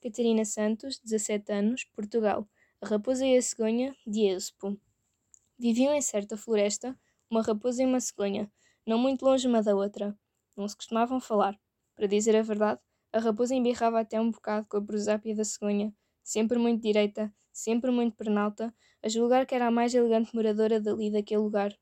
Catarina Santos, 17 anos, Portugal. A raposa e a cegonha, de Êxopo. Viviam em certa floresta uma raposa e uma cegonha, não muito longe uma da outra. Não se costumavam falar. Para dizer a verdade, a raposa embirrava até um bocado com a prosápia da cegonha, sempre muito direita, sempre muito pernalta, a julgar que era a mais elegante moradora dali daquele lugar.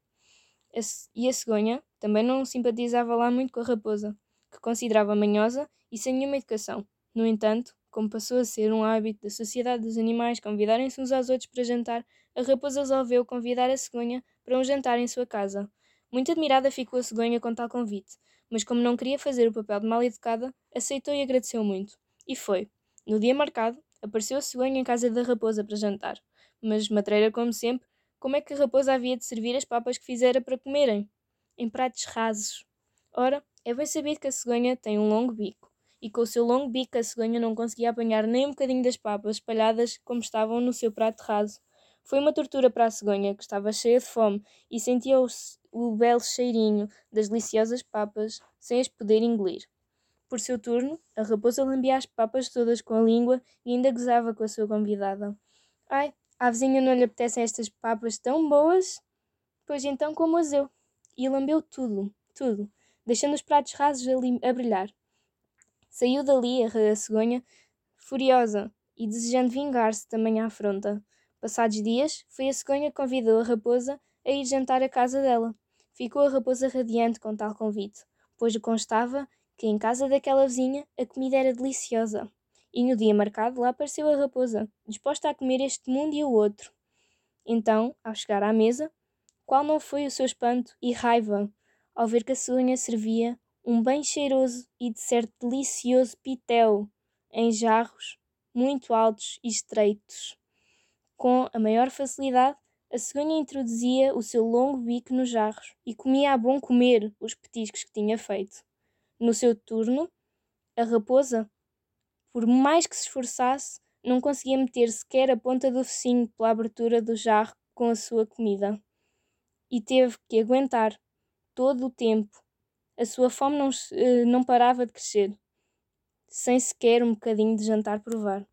E a cegonha também não simpatizava lá muito com a raposa, que considerava manhosa e sem nenhuma educação. No entanto, como passou a ser um hábito da sociedade dos animais convidarem-se uns aos outros para jantar, a raposa resolveu convidar a cegonha para um jantar em sua casa. Muito admirada ficou a cegonha com tal convite, mas como não queria fazer o papel de mal educada, aceitou e agradeceu muito. E foi. No dia marcado, apareceu a cegonha em casa da raposa para jantar. Mas, matreira como sempre, como é que a raposa havia de servir as papas que fizera para comerem? Em pratos rasos. Ora, é bem sabido que a cegonha tem um longo bico e com o seu longo bico a cegonha não conseguia apanhar nem um bocadinho das papas espalhadas como estavam no seu prato raso. Foi uma tortura para a cegonha, que estava cheia de fome e sentia o, o belo cheirinho das deliciosas papas sem as poder engolir. Por seu turno, a raposa lambia as papas todas com a língua e ainda gozava com a sua convidada. Ai, à vizinha não lhe apetecem estas papas tão boas? Pois então como as eu. E lambeu tudo, tudo, deixando os pratos rasos a, a brilhar. Saiu dali a cegonha, furiosa e desejando vingar-se também à afronta. Passados dias, foi a cegonha que convidou a raposa a ir jantar à casa dela. Ficou a raposa radiante com tal convite, pois constava que em casa daquela vizinha a comida era deliciosa. E no dia marcado lá apareceu a raposa, disposta a comer este mundo e o outro. Então, ao chegar à mesa, qual não foi o seu espanto e raiva ao ver que a cegonha servia um bem cheiroso e de certo delicioso pitel em jarros muito altos e estreitos. Com a maior facilidade, a cegonha introduzia o seu longo bico nos jarros e comia a bom comer os petiscos que tinha feito. No seu turno, a raposa, por mais que se esforçasse, não conseguia meter sequer a ponta do focinho pela abertura do jarro com a sua comida. E teve que aguentar todo o tempo a sua fome não, eh, não parava de crescer, sem sequer um bocadinho de jantar provar.